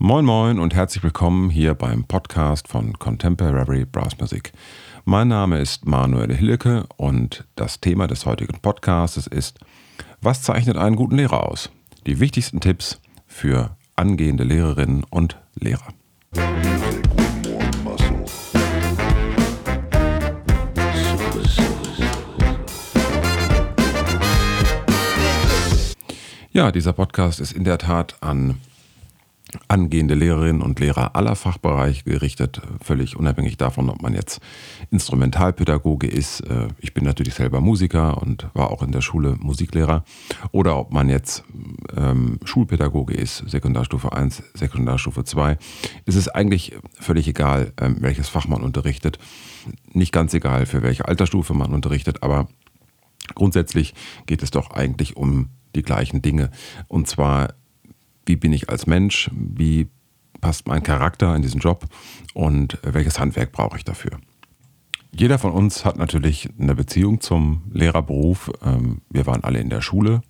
Moin Moin und herzlich willkommen hier beim Podcast von Contemporary Brass Music. Mein Name ist Manuel Hilleke und das Thema des heutigen Podcasts ist, was zeichnet einen guten Lehrer aus? Die wichtigsten Tipps für angehende Lehrerinnen und Lehrer. Ja, dieser Podcast ist in der Tat an angehende Lehrerinnen und Lehrer aller Fachbereiche gerichtet, völlig unabhängig davon, ob man jetzt Instrumentalpädagoge ist. Äh, ich bin natürlich selber Musiker und war auch in der Schule Musiklehrer. Oder ob man jetzt ähm, Schulpädagoge ist, Sekundarstufe 1, Sekundarstufe 2. Es ist eigentlich völlig egal, ähm, welches Fach man unterrichtet. Nicht ganz egal, für welche Altersstufe man unterrichtet, aber grundsätzlich geht es doch eigentlich um die gleichen Dinge. Und zwar wie bin ich als Mensch, wie passt mein Charakter in diesen Job und welches Handwerk brauche ich dafür. Jeder von uns hat natürlich eine Beziehung zum Lehrerberuf. Ähm, wir waren alle in der Schule,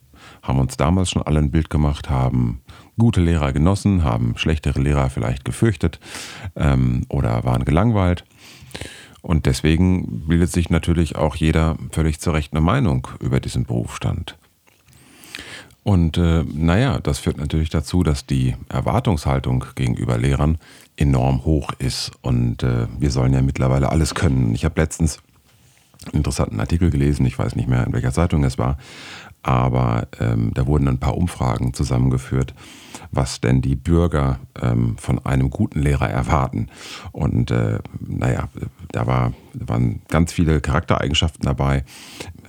haben uns damals schon alle ein Bild gemacht, haben gute Lehrer genossen, haben schlechtere Lehrer vielleicht gefürchtet ähm, oder waren gelangweilt. Und deswegen bildet sich natürlich auch jeder völlig zu Recht eine Meinung über diesen Berufsstand. Und äh, naja, das führt natürlich dazu, dass die Erwartungshaltung gegenüber Lehrern enorm hoch ist. Und äh, wir sollen ja mittlerweile alles können. Ich habe letztens einen interessanten Artikel gelesen, ich weiß nicht mehr, in welcher Zeitung es war, aber ähm, da wurden ein paar Umfragen zusammengeführt, was denn die Bürger ähm, von einem guten Lehrer erwarten. Und äh, naja, da war, waren ganz viele Charaktereigenschaften dabei.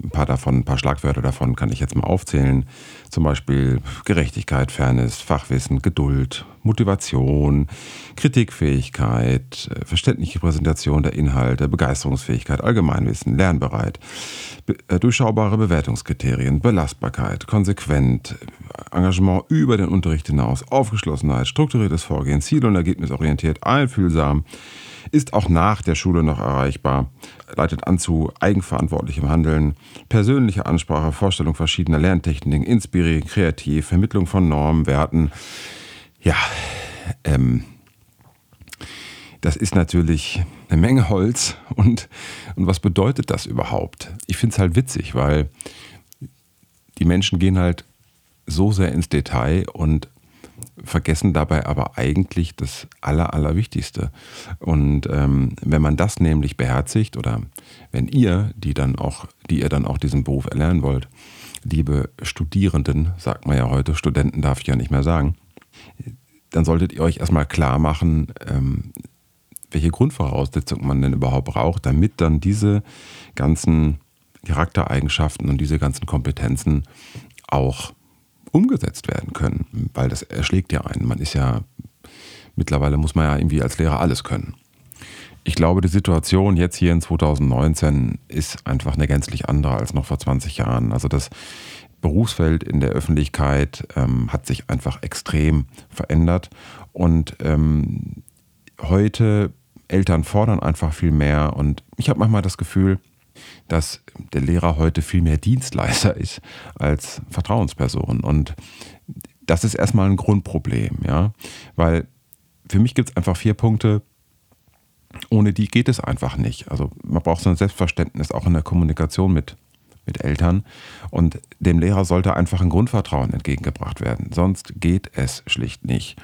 Ein paar davon, ein paar Schlagwörter davon kann ich jetzt mal aufzählen. Zum Beispiel Gerechtigkeit, Fairness, Fachwissen, Geduld, Motivation, Kritikfähigkeit, verständliche Präsentation der Inhalte, Begeisterungsfähigkeit, Allgemeinwissen, lernbereit, äh, durchschaubare Bewertungskriterien, Belastbarkeit, konsequent, Engagement über den Unterricht hinaus, Aufgeschlossenheit, strukturiertes Vorgehen, ziel- und ergebnisorientiert, einfühlsam, ist auch nach der Schule noch erreichbar, leitet an zu eigenverantwortlichem Handeln, persönliche Ansprache, Vorstellung verschiedener Lerntechniken, inspirieren, kreativ, Vermittlung von Normen, Werten. Ja, ähm, das ist natürlich eine Menge Holz. Und, und was bedeutet das überhaupt? Ich finde es halt witzig, weil die Menschen gehen halt so sehr ins Detail und vergessen dabei aber eigentlich das Aller, Allerwichtigste. Und ähm, wenn man das nämlich beherzigt oder wenn ihr, die dann auch, die ihr dann auch diesen Beruf erlernen wollt, liebe Studierenden, sagt man ja heute, Studenten darf ich ja nicht mehr sagen, dann solltet ihr euch erstmal klar machen, ähm, welche Grundvoraussetzungen man denn überhaupt braucht, damit dann diese ganzen Charaktereigenschaften und diese ganzen Kompetenzen auch umgesetzt werden können, weil das erschlägt ja einen. Man ist ja, mittlerweile muss man ja irgendwie als Lehrer alles können. Ich glaube, die Situation jetzt hier in 2019 ist einfach eine gänzlich andere als noch vor 20 Jahren. Also das Berufsfeld in der Öffentlichkeit ähm, hat sich einfach extrem verändert und ähm, heute Eltern fordern einfach viel mehr und ich habe manchmal das Gefühl, dass der Lehrer heute viel mehr Dienstleister ist als Vertrauensperson. Und das ist erstmal ein Grundproblem, ja. Weil für mich gibt es einfach vier Punkte, ohne die geht es einfach nicht. Also man braucht so ein Selbstverständnis auch in der Kommunikation mit, mit Eltern. Und dem Lehrer sollte einfach ein Grundvertrauen entgegengebracht werden. Sonst geht es schlicht nicht.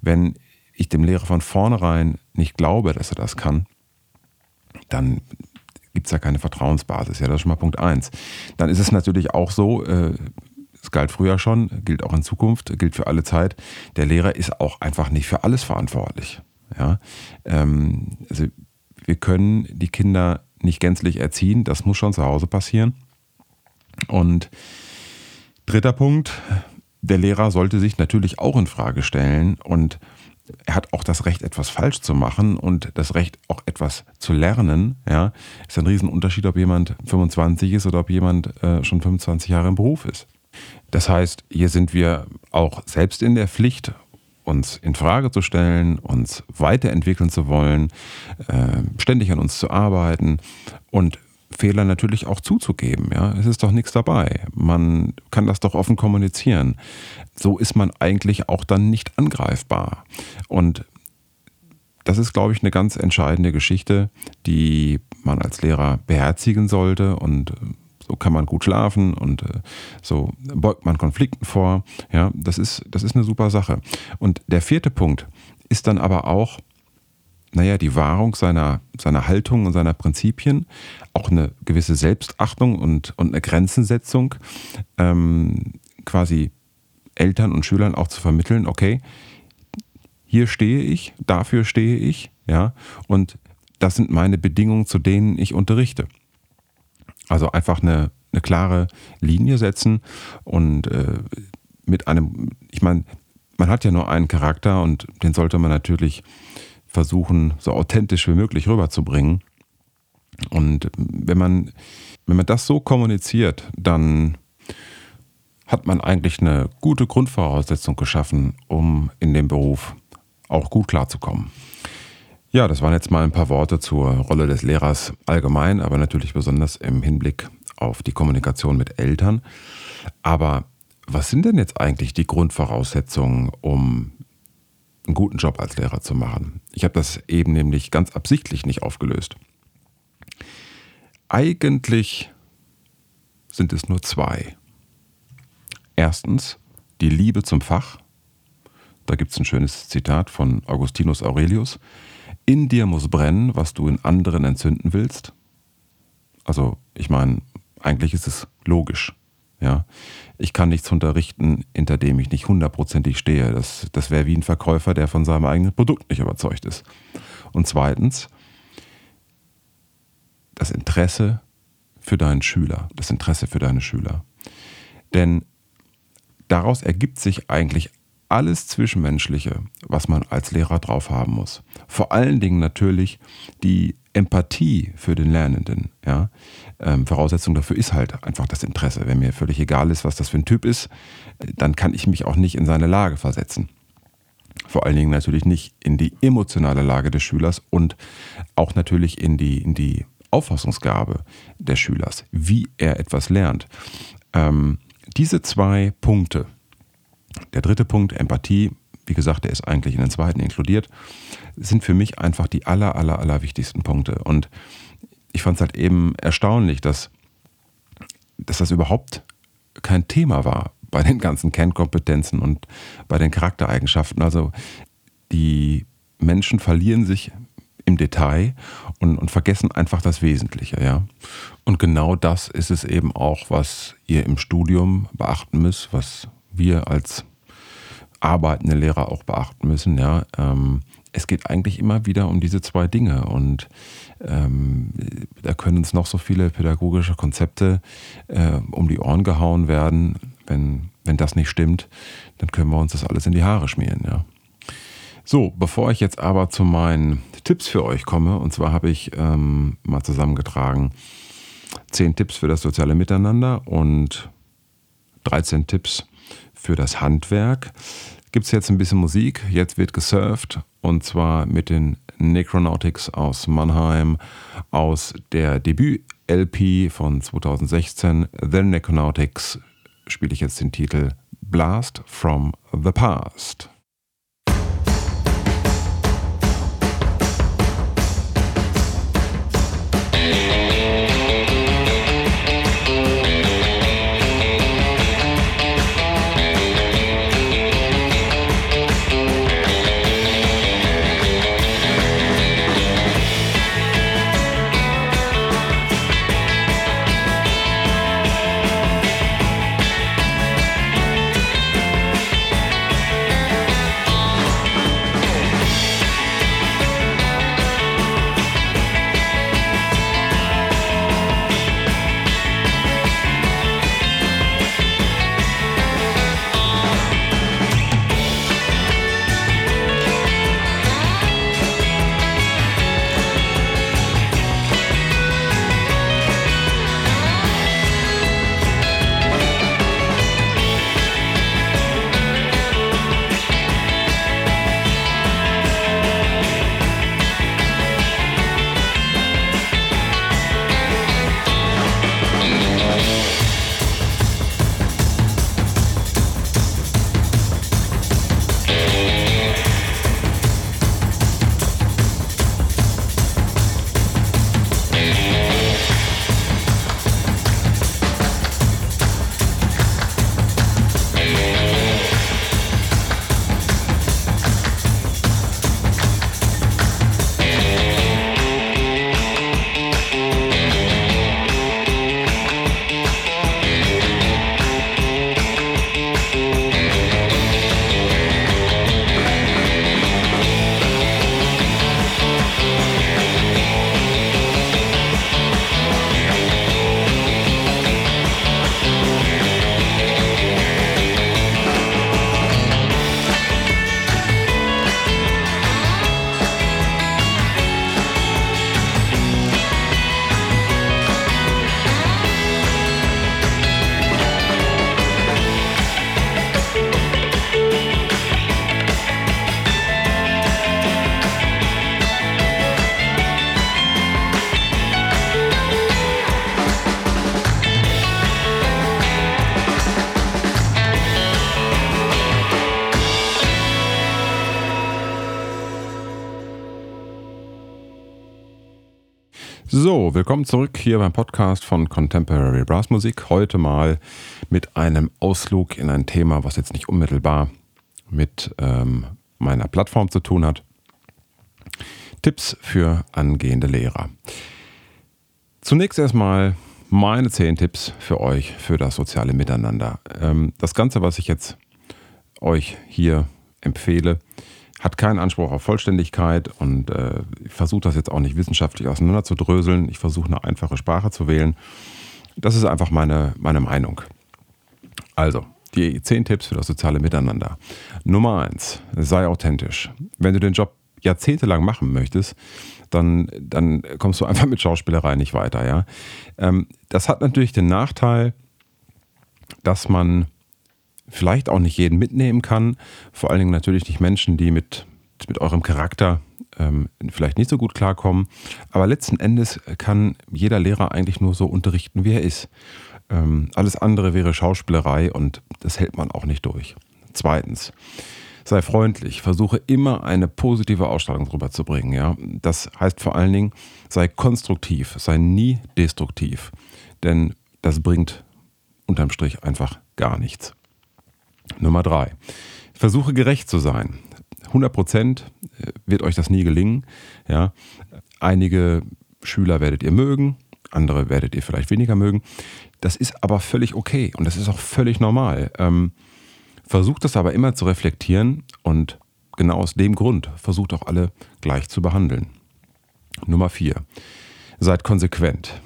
Wenn ich dem Lehrer von vornherein nicht glaube, dass er das kann, dann gibt es ja keine Vertrauensbasis. Ja, das ist schon mal Punkt eins. Dann ist es natürlich auch so, äh, es galt früher schon, gilt auch in Zukunft, gilt für alle Zeit, der Lehrer ist auch einfach nicht für alles verantwortlich. Ja? Ähm, also wir können die Kinder nicht gänzlich erziehen, das muss schon zu Hause passieren. Und dritter Punkt, der Lehrer sollte sich natürlich auch in Frage stellen und er hat auch das Recht, etwas falsch zu machen und das Recht, auch etwas zu lernen. Ja, ist ein Riesenunterschied, ob jemand 25 ist oder ob jemand äh, schon 25 Jahre im Beruf ist. Das heißt, hier sind wir auch selbst in der Pflicht, uns in Frage zu stellen, uns weiterentwickeln zu wollen, äh, ständig an uns zu arbeiten und Fehler natürlich auch zuzugeben. Ja, es ist doch nichts dabei. Man kann das doch offen kommunizieren. So ist man eigentlich auch dann nicht angreifbar. Und das ist, glaube ich, eine ganz entscheidende Geschichte, die man als Lehrer beherzigen sollte und äh, so kann man gut schlafen und äh, so beugt man Konflikten vor. Ja, das ist, das ist eine super Sache. Und der vierte Punkt ist dann aber auch, naja, die Wahrung seiner, seiner Haltung und seiner Prinzipien, auch eine gewisse Selbstachtung und, und eine Grenzensetzung, ähm, quasi Eltern und Schülern auch zu vermitteln, okay, hier stehe ich, dafür stehe ich, ja, und das sind meine Bedingungen, zu denen ich unterrichte. Also einfach eine, eine klare Linie setzen und äh, mit einem, ich meine, man hat ja nur einen Charakter und den sollte man natürlich versuchen, so authentisch wie möglich rüberzubringen. Und wenn man, wenn man das so kommuniziert, dann hat man eigentlich eine gute Grundvoraussetzung geschaffen, um in dem Beruf auch gut klarzukommen. Ja, das waren jetzt mal ein paar Worte zur Rolle des Lehrers allgemein, aber natürlich besonders im Hinblick auf die Kommunikation mit Eltern. Aber was sind denn jetzt eigentlich die Grundvoraussetzungen, um einen guten Job als Lehrer zu machen? Ich habe das eben nämlich ganz absichtlich nicht aufgelöst. Eigentlich sind es nur zwei. Erstens die Liebe zum Fach da gibt es ein schönes Zitat von Augustinus Aurelius. In dir muss brennen, was du in anderen entzünden willst. Also, ich meine, eigentlich ist es logisch. Ja, ich kann nichts unterrichten, hinter dem ich nicht hundertprozentig stehe. Das, das wäre wie ein Verkäufer, der von seinem eigenen Produkt nicht überzeugt ist. Und zweitens, das Interesse für deinen Schüler, das Interesse für deine Schüler. Denn daraus ergibt sich eigentlich alles Zwischenmenschliche, was man als Lehrer drauf haben muss. Vor allen Dingen natürlich die Empathie für den Lernenden. Ja? Ähm, Voraussetzung dafür ist halt einfach das Interesse. Wenn mir völlig egal ist, was das für ein Typ ist, dann kann ich mich auch nicht in seine Lage versetzen. Vor allen Dingen natürlich nicht in die emotionale Lage des Schülers und auch natürlich in die, in die Auffassungsgabe des Schülers, wie er etwas lernt. Ähm, diese zwei Punkte, der dritte Punkt, Empathie, wie gesagt, der ist eigentlich in den zweiten inkludiert, sind für mich einfach die aller, aller, aller wichtigsten Punkte. Und ich fand es halt eben erstaunlich, dass, dass das überhaupt kein Thema war bei den ganzen Kernkompetenzen und bei den Charaktereigenschaften. Also die Menschen verlieren sich im Detail und, und vergessen einfach das Wesentliche, ja. Und genau das ist es eben auch, was ihr im Studium beachten müsst, was wir als arbeitende Lehrer auch beachten müssen. Ja, ähm, es geht eigentlich immer wieder um diese zwei Dinge und ähm, da können uns noch so viele pädagogische Konzepte äh, um die Ohren gehauen werden. Wenn, wenn das nicht stimmt, dann können wir uns das alles in die Haare schmieren. Ja. So, bevor ich jetzt aber zu meinen Tipps für euch komme, und zwar habe ich ähm, mal zusammengetragen zehn Tipps für das soziale Miteinander und 13 Tipps für das Handwerk. Gibt es jetzt ein bisschen Musik, jetzt wird gesurft. Und zwar mit den Necronautics aus Mannheim aus der Debüt-LP von 2016, The Necronautics, spiele ich jetzt den Titel Blast from the Past. So, willkommen zurück hier beim Podcast von Contemporary Brass Musik. Heute mal mit einem Ausflug in ein Thema, was jetzt nicht unmittelbar mit ähm, meiner Plattform zu tun hat. Tipps für angehende Lehrer. Zunächst erstmal meine zehn Tipps für euch für das soziale Miteinander. Ähm, das Ganze, was ich jetzt euch hier empfehle, hat keinen Anspruch auf Vollständigkeit und äh, versuche das jetzt auch nicht wissenschaftlich auseinanderzudröseln. Ich versuche eine einfache Sprache zu wählen. Das ist einfach meine, meine Meinung. Also, die zehn Tipps für das soziale Miteinander. Nummer eins, sei authentisch. Wenn du den Job jahrzehntelang machen möchtest, dann, dann kommst du einfach mit Schauspielerei nicht weiter. Ja? Ähm, das hat natürlich den Nachteil, dass man vielleicht auch nicht jeden mitnehmen kann. Vor allen Dingen natürlich nicht Menschen, die mit, mit eurem Charakter ähm, vielleicht nicht so gut klarkommen. Aber letzten Endes kann jeder Lehrer eigentlich nur so unterrichten, wie er ist. Ähm, alles andere wäre Schauspielerei und das hält man auch nicht durch. Zweitens, sei freundlich, versuche immer eine positive Ausstrahlung rüberzubringen. Ja? Das heißt vor allen Dingen, sei konstruktiv, sei nie destruktiv, denn das bringt unterm Strich einfach gar nichts. Nummer drei, versuche gerecht zu sein. 100 Prozent äh, wird euch das nie gelingen. Ja? Einige Schüler werdet ihr mögen, andere werdet ihr vielleicht weniger mögen. Das ist aber völlig okay und das ist auch völlig normal. Ähm, versucht das aber immer zu reflektieren und genau aus dem Grund versucht auch alle gleich zu behandeln. Nummer vier, seid konsequent.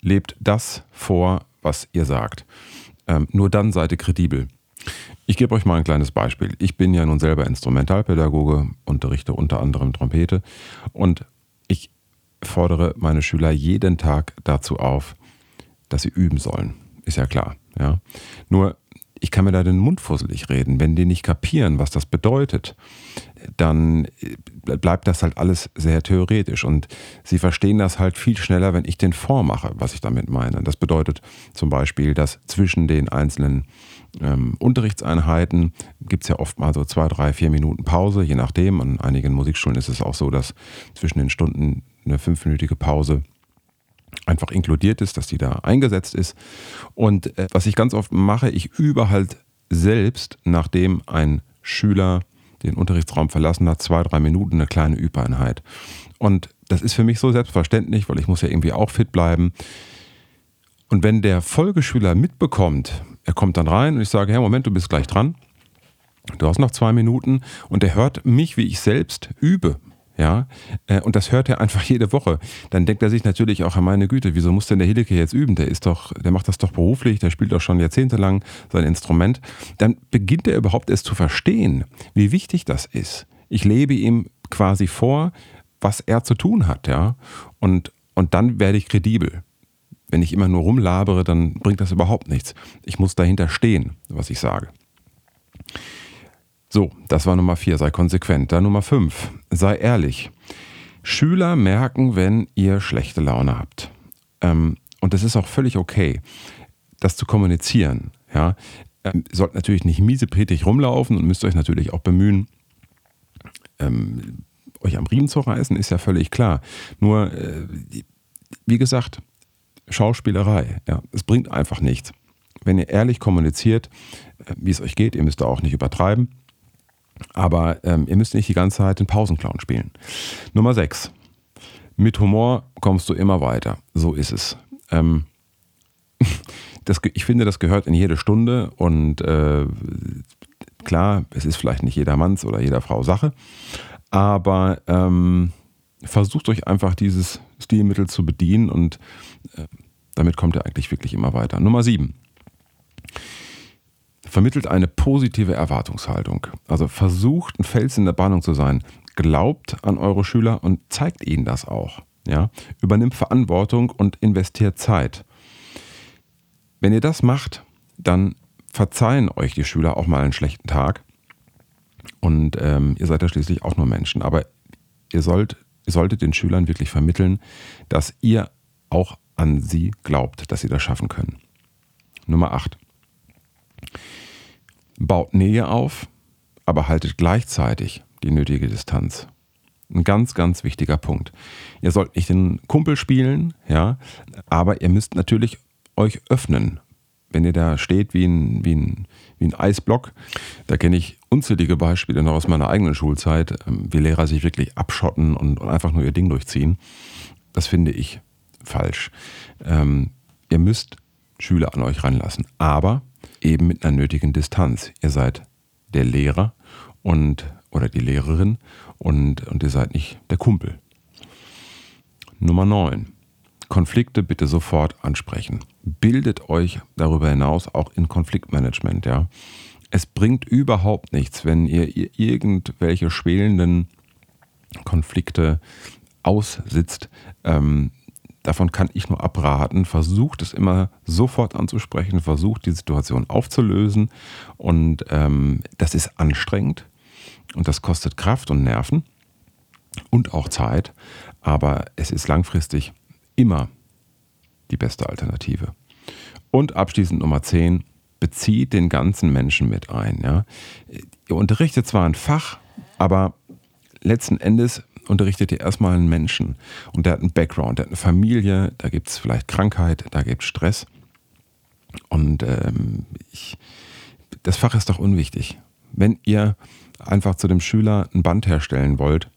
Lebt das vor, was ihr sagt. Ähm, nur dann seid ihr kredibel. Ich gebe euch mal ein kleines Beispiel. Ich bin ja nun selber Instrumentalpädagoge, unterrichte unter anderem Trompete und ich fordere meine Schüler jeden Tag dazu auf, dass sie üben sollen. Ist ja klar. Ja. Nur ich kann mir da den Mund fusselig reden. Wenn die nicht kapieren, was das bedeutet, dann äh, bleibt das halt alles sehr theoretisch. Und sie verstehen das halt viel schneller, wenn ich den vormache, was ich damit meine. Das bedeutet zum Beispiel, dass zwischen den einzelnen ähm, Unterrichtseinheiten gibt es ja oft mal so zwei, drei, vier Minuten Pause, je nachdem. An einigen Musikschulen ist es auch so, dass zwischen den Stunden eine fünfminütige Pause einfach inkludiert ist, dass die da eingesetzt ist. Und äh, was ich ganz oft mache, ich übe halt selbst, nachdem ein Schüler den Unterrichtsraum verlassen hat, zwei, drei Minuten eine kleine Übeinheit. Und das ist für mich so selbstverständlich, weil ich muss ja irgendwie auch fit bleiben. Und wenn der Folgeschüler mitbekommt, er kommt dann rein und ich sage, ja, Moment, du bist gleich dran. Du hast noch zwei Minuten und er hört mich, wie ich selbst übe ja, äh, und das hört er einfach jede Woche. Dann denkt er sich natürlich auch, meine Güte, wieso muss denn der Hilike jetzt üben? Der ist doch, der macht das doch beruflich, der spielt doch schon jahrzehntelang sein Instrument. Dann beginnt er überhaupt erst zu verstehen, wie wichtig das ist. Ich lebe ihm quasi vor, was er zu tun hat, ja. Und, und dann werde ich kredibel. Wenn ich immer nur rumlabere, dann bringt das überhaupt nichts. Ich muss dahinter stehen, was ich sage. So, das war Nummer vier, sei konsequent. Dann Nummer fünf, sei ehrlich. Schüler merken, wenn ihr schlechte Laune habt. Ähm, und das ist auch völlig okay, das zu kommunizieren. Ja? Ähm, ihr sollt natürlich nicht miesepetig rumlaufen und müsst euch natürlich auch bemühen, ähm, euch am Riemen zu reißen, ist ja völlig klar. Nur, äh, wie gesagt, Schauspielerei, ja, es bringt einfach nichts. Wenn ihr ehrlich kommuniziert, äh, wie es euch geht, ihr müsst da auch nicht übertreiben, aber ähm, ihr müsst nicht die ganze Zeit den Pausenclown spielen. Nummer 6. Mit Humor kommst du immer weiter. So ist es. Ähm, das, ich finde, das gehört in jede Stunde und äh, klar, es ist vielleicht nicht jedermanns oder jeder Frau Sache, aber ähm, versucht euch einfach dieses Stilmittel zu bedienen und äh, damit kommt ihr eigentlich wirklich immer weiter. Nummer 7 vermittelt eine positive Erwartungshaltung. Also versucht ein Fels in der Bahnung zu sein. Glaubt an eure Schüler und zeigt ihnen das auch. Ja? Übernimmt Verantwortung und investiert Zeit. Wenn ihr das macht, dann verzeihen euch die Schüler auch mal einen schlechten Tag. Und ähm, ihr seid ja schließlich auch nur Menschen. Aber ihr, sollt, ihr solltet den Schülern wirklich vermitteln, dass ihr auch an sie glaubt, dass sie das schaffen können. Nummer 8 baut Nähe auf, aber haltet gleichzeitig die nötige Distanz. Ein ganz, ganz wichtiger Punkt. Ihr sollt nicht den Kumpel spielen, ja, aber ihr müsst natürlich euch öffnen. Wenn ihr da steht wie ein, wie ein, wie ein Eisblock, da kenne ich unzählige Beispiele noch aus meiner eigenen Schulzeit, ähm, wie Lehrer sich wirklich abschotten und, und einfach nur ihr Ding durchziehen. Das finde ich falsch. Ähm, ihr müsst Schüler an euch ranlassen, aber eben mit einer nötigen Distanz. Ihr seid der Lehrer und oder die Lehrerin und, und ihr seid nicht der Kumpel. Nummer 9. Konflikte bitte sofort ansprechen. Bildet euch darüber hinaus auch in Konfliktmanagement, ja. Es bringt überhaupt nichts, wenn ihr irgendwelche schwelenden Konflikte aussitzt. Ähm, davon kann ich nur abraten. Versucht es immer sofort anzusprechen, versucht die Situation aufzulösen. Und ähm, das ist anstrengend und das kostet Kraft und Nerven und auch Zeit. Aber es ist langfristig immer die beste Alternative. Und abschließend Nummer 10, bezieht den ganzen Menschen mit ein. Ja. Ihr unterrichtet zwar ein Fach, aber letzten Endes unterrichtet ihr erstmal einen Menschen und der hat einen Background, der hat eine Familie, da gibt es vielleicht Krankheit, da gibt es Stress. Und ähm, ich, das Fach ist doch unwichtig. Wenn ihr einfach zu dem Schüler ein Band herstellen wollt,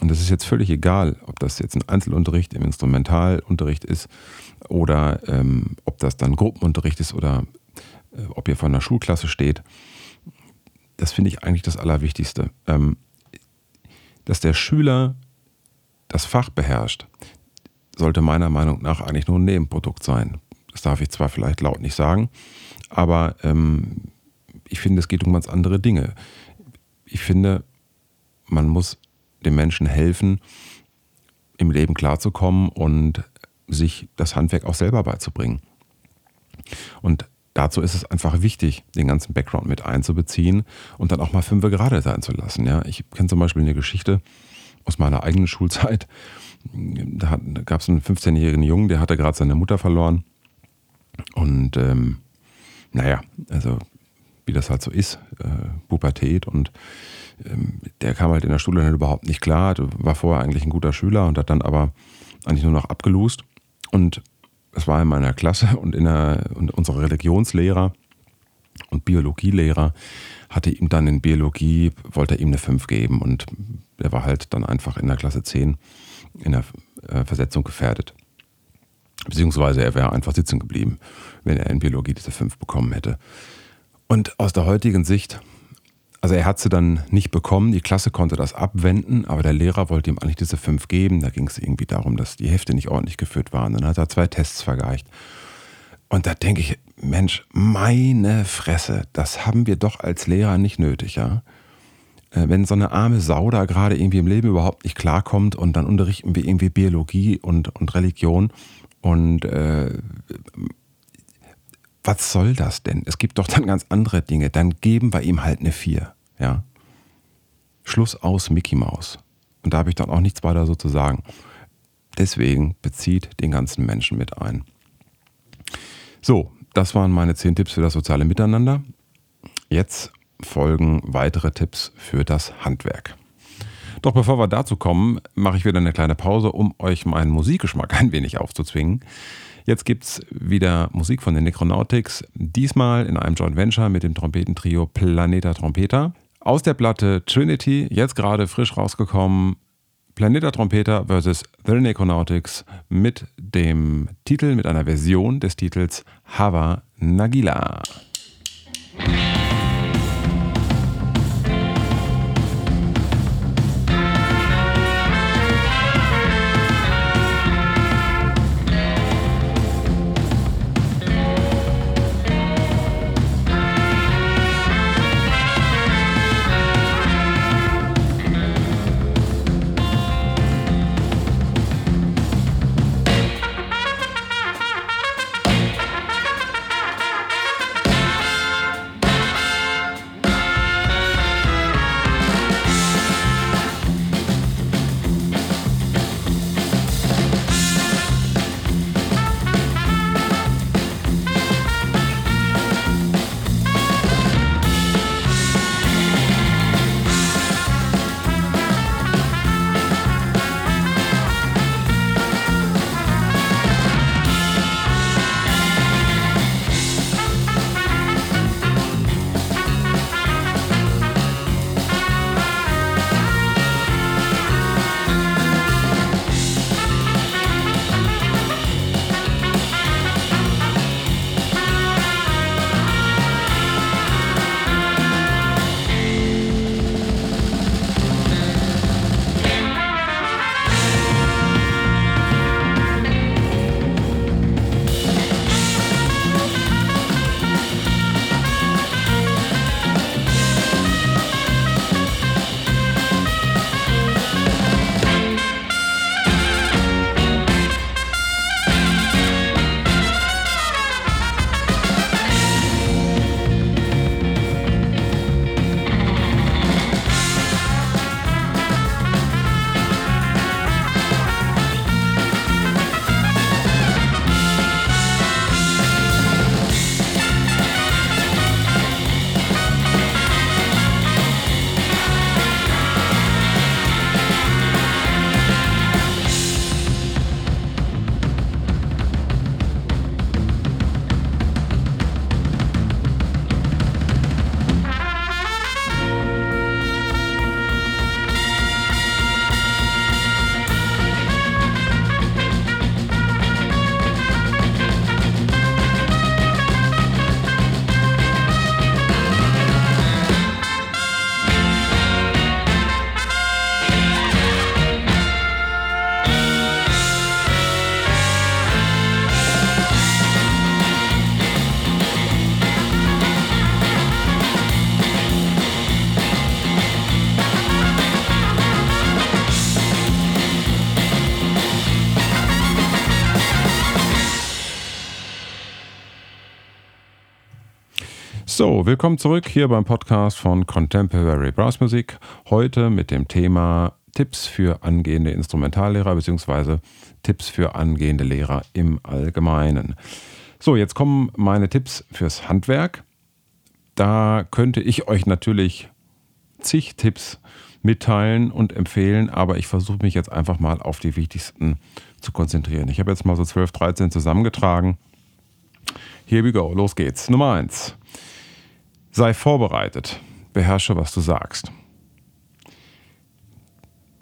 und es ist jetzt völlig egal, ob das jetzt ein Einzelunterricht im Instrumentalunterricht ist oder ähm, ob das dann Gruppenunterricht ist oder äh, ob ihr vor einer Schulklasse steht. Das finde ich eigentlich das Allerwichtigste. Ähm, dass der Schüler das Fach beherrscht, sollte meiner Meinung nach eigentlich nur ein Nebenprodukt sein. Das darf ich zwar vielleicht laut nicht sagen, aber ähm, ich finde, es geht um ganz andere Dinge. Ich finde, man muss dem Menschen helfen, im Leben klarzukommen und sich das Handwerk auch selber beizubringen. Und dazu ist es einfach wichtig, den ganzen Background mit einzubeziehen und dann auch mal fünf gerade sein zu lassen. Ja, ich kenne zum Beispiel eine Geschichte aus meiner eigenen Schulzeit. Da, gab es einen 15-jährigen Jungen, der hatte gerade seine Mutter verloren. Und ähm, naja, also wie das halt so ist, äh, Pubertät und ähm, der kam halt in der Schule dann überhaupt nicht klar, war vorher eigentlich ein guter Schüler und hat dann aber eigentlich nur noch abgelust. Und es war in meiner Klasse und, in der, und unser Religionslehrer und Biologielehrer hatte ihm dann in Biologie, wollte er ihm eine 5 geben und er war halt dann einfach in der Klasse 10 in der äh, Versetzung gefährdet. Beziehungsweise er wäre einfach sitzen geblieben, wenn er in Biologie diese 5 bekommen hätte. Und aus der heutigen Sicht also er hat sie dann nicht bekommen, die Klasse konnte das abwenden, aber der Lehrer wollte ihm eigentlich diese fünf geben. Da ging es irgendwie darum, dass die Hefte nicht ordentlich geführt waren. Dann hat er zwei Tests vergleicht. Und da denke ich, Mensch, meine Fresse, das haben wir doch als Lehrer nicht nötig, ja. Äh, wenn so eine arme Sau da gerade irgendwie im Leben überhaupt nicht klarkommt und dann unterrichten wir irgendwie Biologie und, und Religion und äh, was soll das denn? Es gibt doch dann ganz andere Dinge. Dann geben wir ihm halt eine 4. Ja. Schluss aus Mickey Mouse. Und da habe ich dann auch nichts weiter so zu sagen. Deswegen bezieht den ganzen Menschen mit ein. So, das waren meine 10 Tipps für das soziale Miteinander. Jetzt folgen weitere Tipps für das Handwerk. Doch bevor wir dazu kommen, mache ich wieder eine kleine Pause, um euch meinen Musikgeschmack ein wenig aufzuzwingen. Jetzt gibt es wieder Musik von den Necronautics, diesmal in einem Joint Venture mit dem Trompetentrio Planeta Trompeter. Aus der Platte Trinity, jetzt gerade frisch rausgekommen, Planeta Trompeter vs. The Necronautics mit dem Titel, mit einer Version des Titels Hava Nagila. Willkommen zurück hier beim Podcast von Contemporary Brass Music. Heute mit dem Thema Tipps für angehende Instrumentallehrer bzw. Tipps für angehende Lehrer im Allgemeinen. So, jetzt kommen meine Tipps fürs Handwerk. Da könnte ich euch natürlich zig Tipps mitteilen und empfehlen, aber ich versuche mich jetzt einfach mal auf die wichtigsten zu konzentrieren. Ich habe jetzt mal so 12, 13 zusammengetragen. Here we go, los geht's. Nummer 1. Sei vorbereitet. Beherrsche, was du sagst.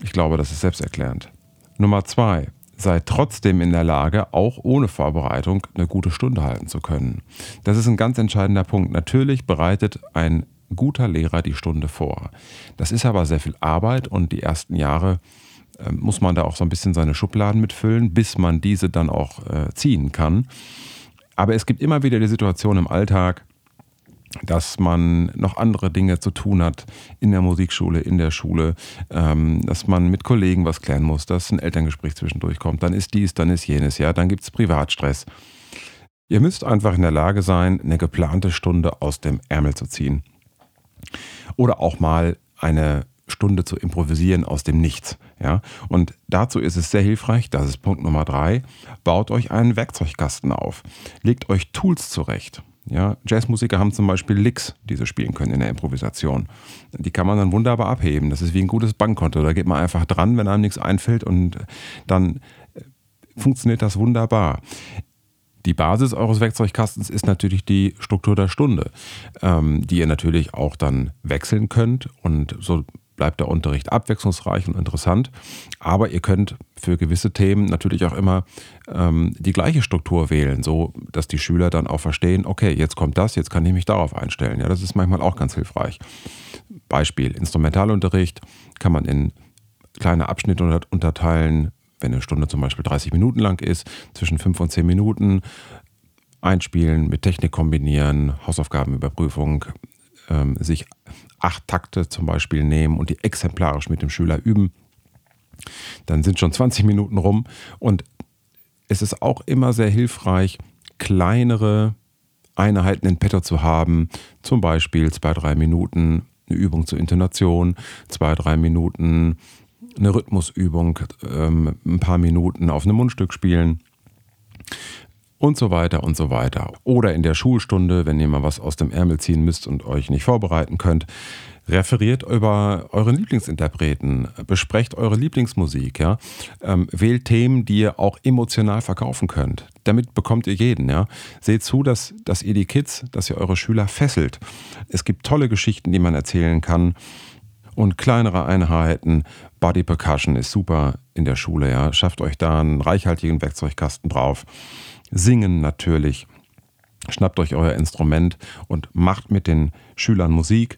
Ich glaube, das ist selbsterklärend. Nummer zwei. Sei trotzdem in der Lage, auch ohne Vorbereitung eine gute Stunde halten zu können. Das ist ein ganz entscheidender Punkt. Natürlich bereitet ein guter Lehrer die Stunde vor. Das ist aber sehr viel Arbeit und die ersten Jahre äh, muss man da auch so ein bisschen seine Schubladen mitfüllen, bis man diese dann auch äh, ziehen kann. Aber es gibt immer wieder die Situation im Alltag, dass man noch andere Dinge zu tun hat in der Musikschule, in der Schule, ähm, dass man mit Kollegen was klären muss, dass ein Elterngespräch zwischendurch kommt, dann ist dies, dann ist jenes, ja, dann gibt es Privatstress. Ihr müsst einfach in der Lage sein, eine geplante Stunde aus dem Ärmel zu ziehen. Oder auch mal eine Stunde zu improvisieren aus dem Nichts. Ja? Und dazu ist es sehr hilfreich, das ist Punkt Nummer drei, baut euch einen Werkzeugkasten auf, legt euch Tools zurecht. Ja, Jazzmusiker haben zum Beispiel Licks, die sie spielen können in der Improvisation. Die kann man dann wunderbar abheben. Das ist wie ein gutes Bankkonto. Da geht man einfach dran, wenn einem nichts einfällt und dann äh, funktioniert das wunderbar. Die Basis eures Werkzeugkastens ist natürlich die Struktur der Stunde, ähm, die ihr natürlich auch dann wechseln könnt und so bleibt der Unterricht abwechslungsreich und interessant. Aber ihr könnt für gewisse Themen natürlich auch immer ähm, die gleiche Struktur wählen, so dass die Schüler dann auch verstehen, okay, jetzt kommt das, jetzt kann ich mich darauf einstellen. Ja, das ist manchmal auch ganz hilfreich. Beispiel, Instrumentalunterricht kann man in kleine Abschnitte unterteilen, wenn eine Stunde zum Beispiel 30 Minuten lang ist, zwischen 5 und 10 Minuten einspielen, mit Technik kombinieren, Hausaufgabenüberprüfung, ähm, sich acht Takte zum Beispiel nehmen und die exemplarisch mit dem Schüler üben. Dann sind schon 20 Minuten rum und es ist auch immer sehr hilfreich, kleinere Einheiten in petto zu haben, zum Beispiel zwei, drei Minuten eine Übung zur Intonation, zwei, drei Minuten eine Rhythmusübung, ähm, ein paar Minuten auf einem Mundstück spielen und so weiter und so weiter. Oder in der Schulstunde, wenn ihr mal was aus dem Ärmel ziehen müsst und euch nicht vorbereiten könnt, referiert über euren Lieblingsinterpreten, besprecht eure Lieblingsmusik, ja? Ähm, wählt Themen, die ihr auch emotional verkaufen könnt. Damit bekommt ihr jeden, ja. Seht zu, dass, dass ihr die Kids, dass ihr eure Schüler fesselt. Es gibt tolle Geschichten, die man erzählen kann. Und kleinere Einheiten, Body Percussion ist super in der Schule, ja. Schafft euch da einen reichhaltigen Werkzeugkasten drauf. Singen natürlich. Schnappt euch euer Instrument und macht mit den Schülern Musik.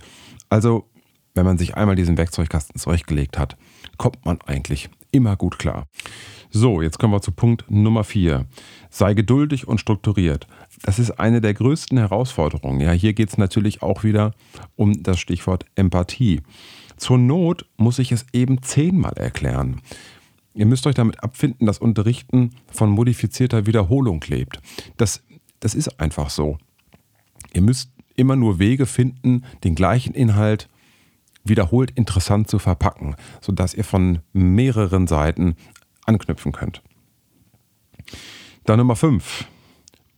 Also, wenn man sich einmal diesen Werkzeugkasten zurechtgelegt hat, kommt man eigentlich immer gut klar. So, jetzt kommen wir zu Punkt Nummer 4. Sei geduldig und strukturiert. Das ist eine der größten Herausforderungen. Ja, hier geht es natürlich auch wieder um das Stichwort Empathie. Zur Not muss ich es eben zehnmal erklären. Ihr müsst euch damit abfinden, dass Unterrichten von modifizierter Wiederholung lebt. Das, das ist einfach so. Ihr müsst immer nur Wege finden, den gleichen Inhalt wiederholt interessant zu verpacken, sodass ihr von mehreren Seiten anknüpfen könnt. Dann Nummer 5.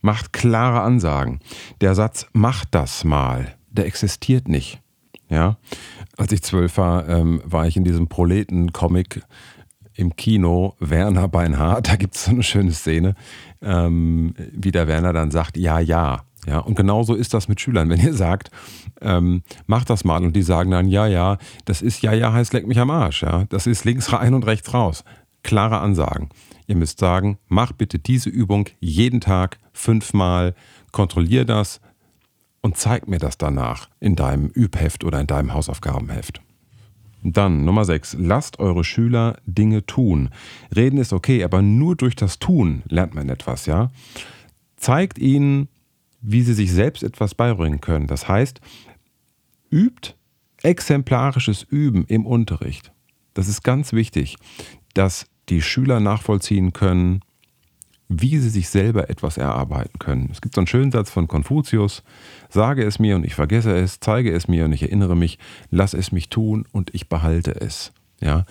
Macht klare Ansagen. Der Satz macht das mal, der existiert nicht. Ja? Als ich zwölf war, ähm, war ich in diesem Proleten-Comic im Kino Werner Beinhardt, da gibt es so eine schöne Szene, ähm, wie der Werner dann sagt, ja, ja. Ja, und genauso ist das mit Schülern. Wenn ihr sagt, ähm, mach das mal und die sagen dann, ja, ja, das ist ja, ja heißt leck mich am Arsch. Ja, das ist links rein und rechts raus. Klare Ansagen. Ihr müsst sagen, mach bitte diese Übung jeden Tag fünfmal, kontrollier das und zeig mir das danach in deinem Übheft oder in deinem Hausaufgabenheft. Dann Nummer 6. Lasst eure Schüler Dinge tun. Reden ist okay, aber nur durch das Tun lernt man etwas, ja? Zeigt ihnen, wie sie sich selbst etwas beibringen können. Das heißt, übt exemplarisches Üben im Unterricht. Das ist ganz wichtig, dass die Schüler nachvollziehen können, wie sie sich selber etwas erarbeiten können. Es gibt so einen schönen Satz von Konfuzius, sage es mir und ich vergesse es, zeige es mir und ich erinnere mich, lass es mich tun und ich behalte es. Ja?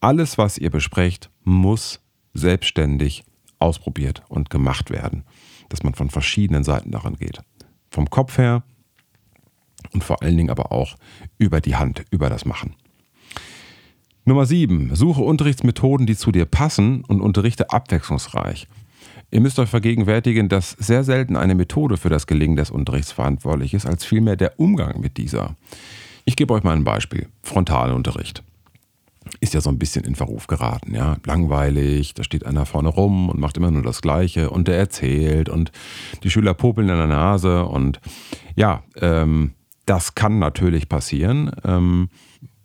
Alles, was ihr besprecht, muss selbstständig ausprobiert und gemacht werden, dass man von verschiedenen Seiten daran geht. Vom Kopf her und vor allen Dingen aber auch über die Hand, über das Machen. Nummer 7. Suche Unterrichtsmethoden, die zu dir passen und unterrichte abwechslungsreich. Ihr müsst euch vergegenwärtigen, dass sehr selten eine Methode für das Gelingen des Unterrichts verantwortlich ist, als vielmehr der Umgang mit dieser. Ich gebe euch mal ein Beispiel. Frontalunterricht. Ist ja so ein bisschen in Verruf geraten, ja. Langweilig, da steht einer vorne rum und macht immer nur das Gleiche und der erzählt und die Schüler popeln in der Nase und ja, ähm, das kann natürlich passieren. Ähm,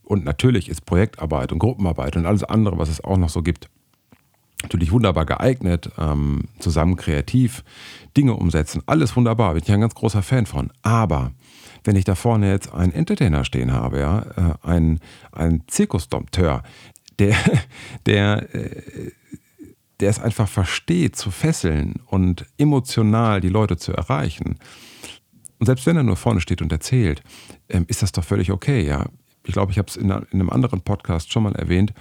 und natürlich ist Projektarbeit und Gruppenarbeit und alles andere, was es auch noch so gibt, natürlich wunderbar geeignet, ähm, zusammen kreativ Dinge umsetzen. Alles wunderbar, bin ich ein ganz großer Fan von. Aber wenn ich da vorne jetzt einen Entertainer stehen habe, ja, äh, einen, einen Zirkusdompteur, der, der, äh, der es einfach versteht, zu fesseln und emotional die Leute zu erreichen. Und selbst wenn er nur vorne steht und erzählt, ähm, ist das doch völlig okay, ja. Ich glaube, ich habe es in, in einem anderen Podcast schon mal erwähnt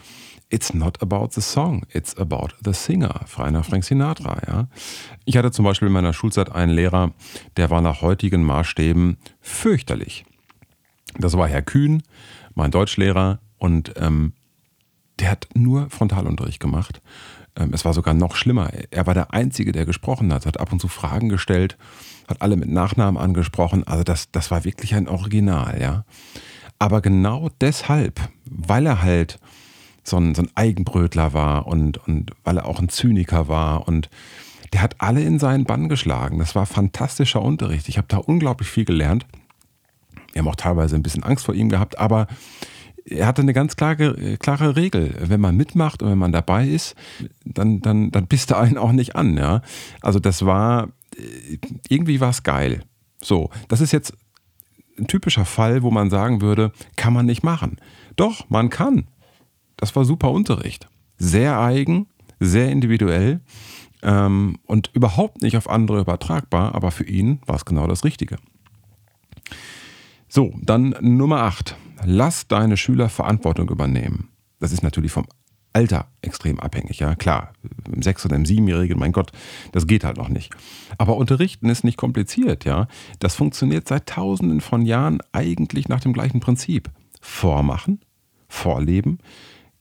It's not about the song, it's about the singer. Frei nach Frank Sinatra, ja. Ich hatte zum Beispiel in meiner Schulzeit einen Lehrer, der war nach heutigen Maßstäben fürchterlich. Das war Herr Kühn, mein Deutschlehrer, und ähm, der hat nur Frontalunterricht gemacht. Ähm, es war sogar noch schlimmer. Er war der Einzige, der gesprochen hat, hat ab und zu Fragen gestellt, hat alle mit Nachnamen angesprochen. Also das, das war wirklich ein Original, ja. Aber genau deshalb, weil er halt so ein, so ein Eigenbrötler war und, und weil er auch ein Zyniker war und der hat alle in seinen Bann geschlagen. Das war fantastischer Unterricht. Ich habe da unglaublich viel gelernt. Wir haben auch teilweise ein bisschen Angst vor ihm gehabt, aber er hatte eine ganz klare, klare Regel. Wenn man mitmacht und wenn man dabei ist, dann, dann, dann bist du einen auch nicht an. Ja? Also das war, irgendwie war es geil. So, das ist jetzt ein typischer Fall, wo man sagen würde, kann man nicht machen. Doch, man kann das war super Unterricht. Sehr eigen, sehr individuell ähm, und überhaupt nicht auf andere übertragbar, aber für ihn war es genau das Richtige. So, dann Nummer 8. Lass deine Schüler Verantwortung übernehmen. Das ist natürlich vom Alter extrem abhängig, ja klar. Im Sechs- oder im Siebenjährigen, mein Gott, das geht halt noch nicht. Aber unterrichten ist nicht kompliziert, ja. Das funktioniert seit Tausenden von Jahren eigentlich nach dem gleichen Prinzip. Vormachen, vorleben,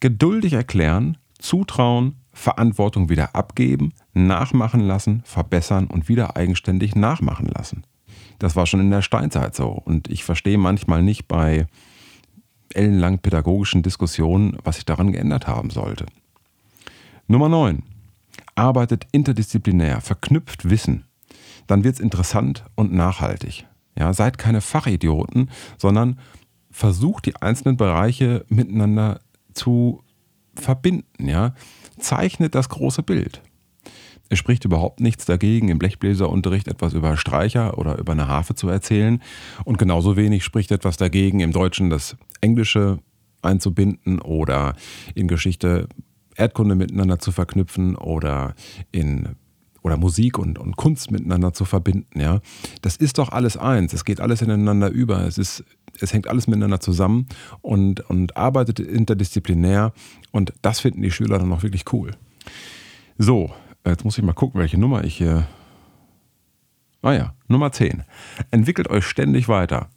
geduldig erklären, zutrauen, Verantwortung wieder abgeben, nachmachen lassen, verbessern und wieder eigenständig nachmachen lassen. Das war schon in der Steinzeit so und ich verstehe manchmal nicht bei ellenlang pädagogischen Diskussionen, was sich daran geändert haben sollte. Nummer 9. Arbeitet interdisziplinär, verknüpft Wissen. Dann wird es interessant und nachhaltig. Ja, seid keine Fachidioten, sondern versucht die einzelnen Bereiche miteinander zu verbinden, ja, zeichnet das große Bild. Es spricht überhaupt nichts dagegen, im Blechbläserunterricht etwas über Streicher oder über eine Harfe zu erzählen. Und genauso wenig spricht etwas dagegen, im Deutschen das Englische einzubinden oder in Geschichte Erdkunde miteinander zu verknüpfen oder in oder Musik und, und Kunst miteinander zu verbinden, ja. Das ist doch alles eins. Es geht alles ineinander über. Es ist es hängt alles miteinander zusammen und, und arbeitet interdisziplinär und das finden die Schüler dann auch wirklich cool. So, jetzt muss ich mal gucken, welche Nummer ich hier. Ah ja, Nummer 10. Entwickelt euch ständig weiter.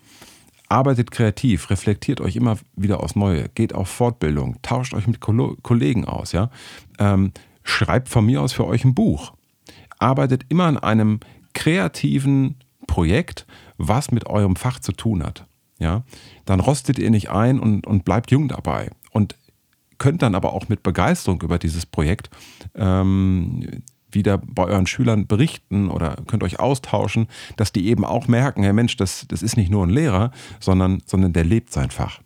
Arbeitet kreativ, reflektiert euch immer wieder aufs Neue, geht auf Fortbildung, tauscht euch mit Kollegen aus, ja. Ähm, schreibt von mir aus für euch ein Buch. Arbeitet immer an einem kreativen Projekt, was mit eurem Fach zu tun hat ja, dann rostet ihr nicht ein und, und bleibt jung dabei. Und könnt dann aber auch mit Begeisterung über dieses Projekt ähm, wieder bei euren Schülern berichten oder könnt euch austauschen, dass die eben auch merken, Herr Mensch, das, das ist nicht nur ein Lehrer, sondern, sondern der lebt sein Fach.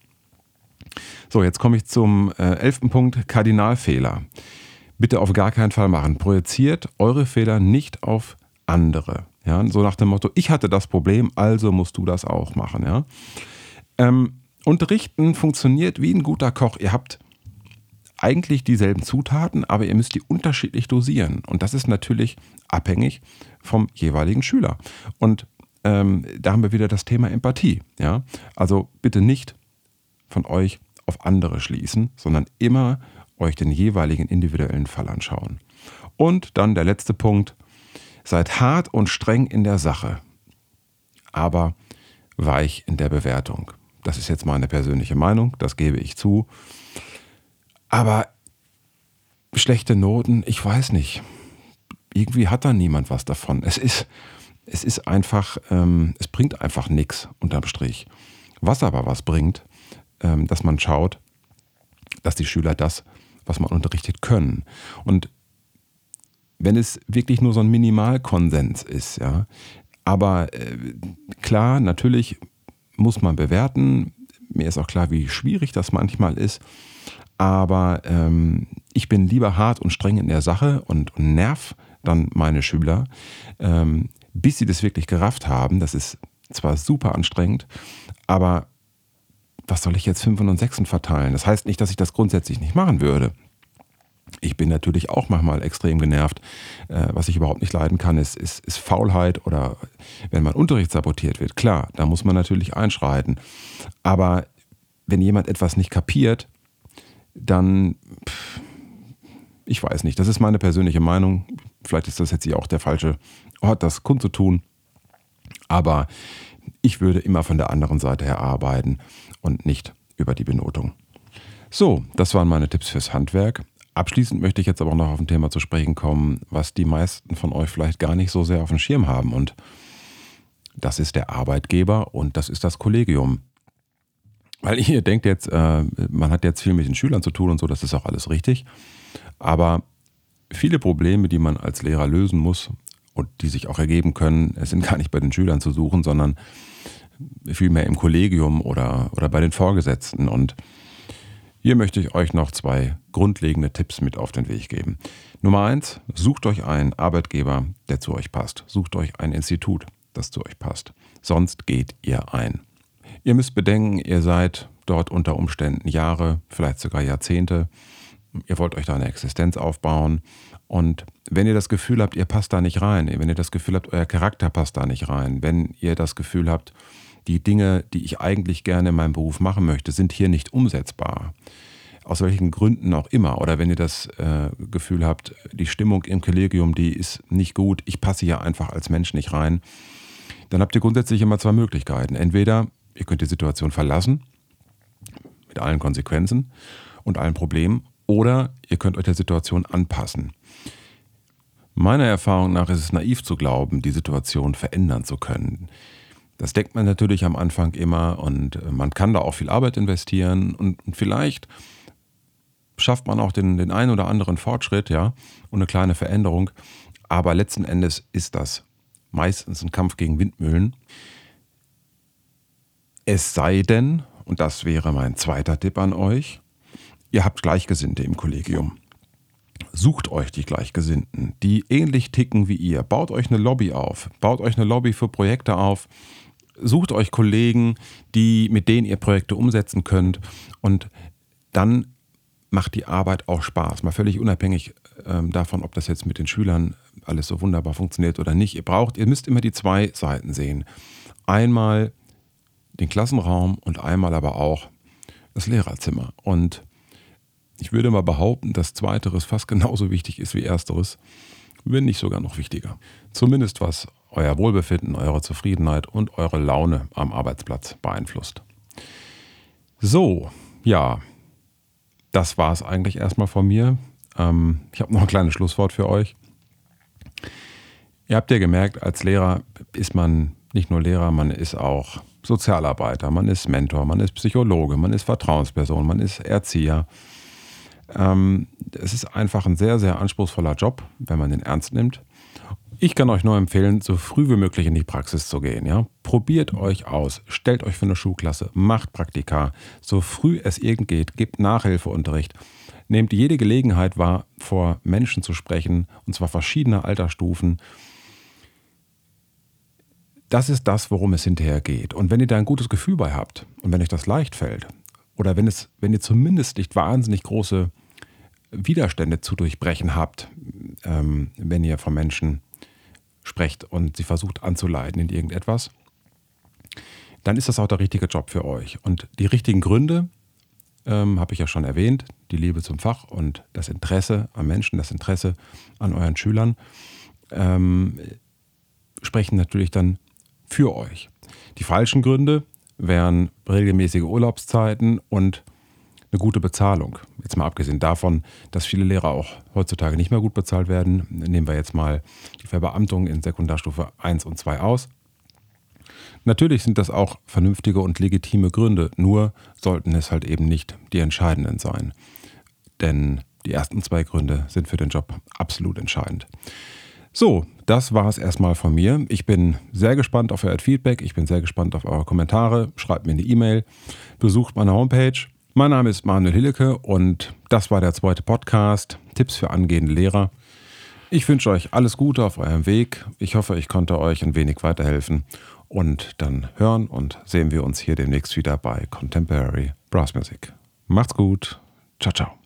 So, jetzt komme ich zum äh, elften Punkt, Kardinalfehler. Bitte auf gar keinen Fall machen. Projiziert eure Fehler nicht auf andere. Ja, so nach dem Motto, ich hatte das Problem, also musst du das auch machen. Ja. Ähm, Unterrichten funktioniert wie ein guter Koch. Ihr habt eigentlich dieselben Zutaten, aber ihr müsst die unterschiedlich dosieren. Und das ist natürlich abhängig vom jeweiligen Schüler. Und ähm, da haben wir wieder das Thema Empathie. Ja? Also bitte nicht von euch auf andere schließen, sondern immer euch den jeweiligen individuellen Fall anschauen. Und dann der letzte Punkt. Seid hart und streng in der Sache, aber weich in der Bewertung. Das ist jetzt meine persönliche Meinung, das gebe ich zu. Aber schlechte Noten, ich weiß nicht. Irgendwie hat da niemand was davon. Es ist, es ist einfach, ähm, es bringt einfach nichts unterm Strich. Was aber was bringt, ähm, dass man schaut, dass die Schüler das, was man unterrichtet, können. Und wenn es wirklich nur so ein Minimalkonsens ist, ja, aber äh, klar, natürlich muss man bewerten. Mir ist auch klar, wie schwierig das manchmal ist. Aber ähm, ich bin lieber hart und streng in der Sache und, und nerv dann meine Schüler, ähm, bis sie das wirklich gerafft haben. Das ist zwar super anstrengend, aber was soll ich jetzt Fünfen und Sechsen verteilen? Das heißt nicht, dass ich das grundsätzlich nicht machen würde. Ich bin natürlich auch manchmal extrem genervt. Äh, was ich überhaupt nicht leiden kann, ist, ist, ist Faulheit oder wenn mein Unterricht sabotiert wird. Klar, da muss man natürlich einschreiten. Aber wenn jemand etwas nicht kapiert, dann, pff, ich weiß nicht, das ist meine persönliche Meinung. Vielleicht ist das jetzt hier auch der falsche Ort, das kundzutun. Aber ich würde immer von der anderen Seite her arbeiten und nicht über die Benotung. So, das waren meine Tipps fürs Handwerk. Abschließend möchte ich jetzt aber noch auf ein Thema zu sprechen kommen, was die meisten von euch vielleicht gar nicht so sehr auf dem Schirm haben. Und das ist der Arbeitgeber und das ist das Kollegium. Weil ihr denkt jetzt, äh, man hat jetzt viel mit den Schülern zu tun und so, das ist auch alles richtig. Aber viele Probleme, die man als Lehrer lösen muss und die sich auch ergeben können, sind gar nicht bei den Schülern zu suchen, sondern vielmehr im Kollegium oder, oder bei den Vorgesetzten. Und hier möchte ich euch noch zwei grundlegende Tipps mit auf den Weg geben. Nummer eins, sucht euch einen Arbeitgeber, der zu euch passt. Sucht euch ein Institut, das zu euch passt. Sonst geht ihr ein. Ihr müsst bedenken, ihr seid dort unter Umständen Jahre, vielleicht sogar Jahrzehnte. Ihr wollt euch da eine Existenz aufbauen. Und wenn ihr das Gefühl habt, ihr passt da nicht rein, wenn ihr das Gefühl habt, euer Charakter passt da nicht rein, wenn ihr das Gefühl habt, die Dinge, die ich eigentlich gerne in meinem Beruf machen möchte, sind hier nicht umsetzbar. Aus welchen Gründen auch immer. Oder wenn ihr das äh, Gefühl habt, die Stimmung im Kollegium, die ist nicht gut, ich passe hier einfach als Mensch nicht rein, dann habt ihr grundsätzlich immer zwei Möglichkeiten. Entweder ihr könnt die Situation verlassen, mit allen Konsequenzen und allen Problemen, oder ihr könnt euch der Situation anpassen. Meiner Erfahrung nach ist es naiv zu glauben, die Situation verändern zu können. Das denkt man natürlich am Anfang immer und äh, man kann da auch viel Arbeit investieren und, vielleicht schafft man auch den, den einen oder anderen Fortschritt, ja, und eine kleine Veränderung. Aber letzten Endes ist das meistens ein Kampf gegen Windmühlen. Es sei denn, und das wäre mein zweiter Tipp an euch, ihr habt Gleichgesinnte im Kollegium. Sucht euch die Gleichgesinnten, die ähnlich ticken wie ihr. Baut euch eine Lobby auf. Baut euch eine Lobby für Projekte auf sucht euch Kollegen, die, mit denen ihr Projekte umsetzen könnt und dann macht die Arbeit auch Spaß. Mal völlig unabhängig ähm, davon, ob das jetzt mit den Schülern alles so wunderbar funktioniert oder nicht. Ihr braucht, ihr müsst immer die zwei Seiten sehen. Einmal den Klassenraum und einmal aber auch das Lehrerzimmer. Und ich würde mal behaupten, dass zweiteres fast genauso wichtig ist wie ersteres, wenn nicht sogar noch wichtiger. Zumindest was euer Wohlbefinden, eure Zufriedenheit und eure Laune am Arbeitsplatz beeinflusst. So, ja, das war es eigentlich erstmal von mir. Ähm, ich habe noch ein kleines Schlusswort für euch. Ihr habt ja gemerkt, als Lehrer ist man nicht nur Lehrer, man ist auch Sozialarbeiter, man ist Mentor, man ist Psychologe, man ist Vertrauensperson, man ist Erzieher. Ähm, es ist einfach ein sehr, sehr anspruchsvoller Job, wenn man den ernst nimmt. Ich kann euch nur empfehlen, so früh wie möglich in die Praxis zu gehen. Ja? Probiert euch aus, stellt euch für eine Schulklasse, macht Praktika, so früh es irgend geht, gebt Nachhilfeunterricht. Nehmt jede Gelegenheit wahr, vor Menschen zu sprechen, und zwar verschiedener Altersstufen. Das ist das, worum es hinterher geht. Und wenn ihr da ein gutes Gefühl bei habt und wenn euch das leicht fällt, oder wenn, es, wenn ihr zumindest nicht wahnsinnig große Widerstände zu durchbrechen habt, ähm, wenn ihr von Menschen sprecht und sie versucht anzuleiten in irgendetwas, dann ist das auch der richtige Job für euch. Und die richtigen Gründe ähm, habe ich ja schon erwähnt, die Liebe zum Fach und das Interesse am Menschen, das Interesse an euren Schülern, ähm, sprechen natürlich dann für euch. Die falschen Gründe wären regelmäßige Urlaubszeiten und eine gute Bezahlung. Jetzt mal abgesehen davon, dass viele Lehrer auch heutzutage nicht mehr gut bezahlt werden, nehmen wir jetzt mal die Verbeamtung in Sekundarstufe 1 und 2 aus. Natürlich sind das auch vernünftige und legitime Gründe, nur sollten es halt eben nicht die entscheidenden sein. Denn die ersten zwei Gründe sind für den Job absolut entscheidend. So, das war es erstmal von mir. Ich bin sehr gespannt auf euer Feedback. Ich bin sehr gespannt auf eure Kommentare. Schreibt mir eine E-Mail. Besucht meine Homepage. Mein Name ist Manuel Hillecke und das war der zweite Podcast. Tipps für angehende Lehrer. Ich wünsche euch alles Gute auf eurem Weg. Ich hoffe, ich konnte euch ein wenig weiterhelfen. Und dann hören und sehen wir uns hier demnächst wieder bei Contemporary Brass Music. Macht's gut. Ciao, ciao.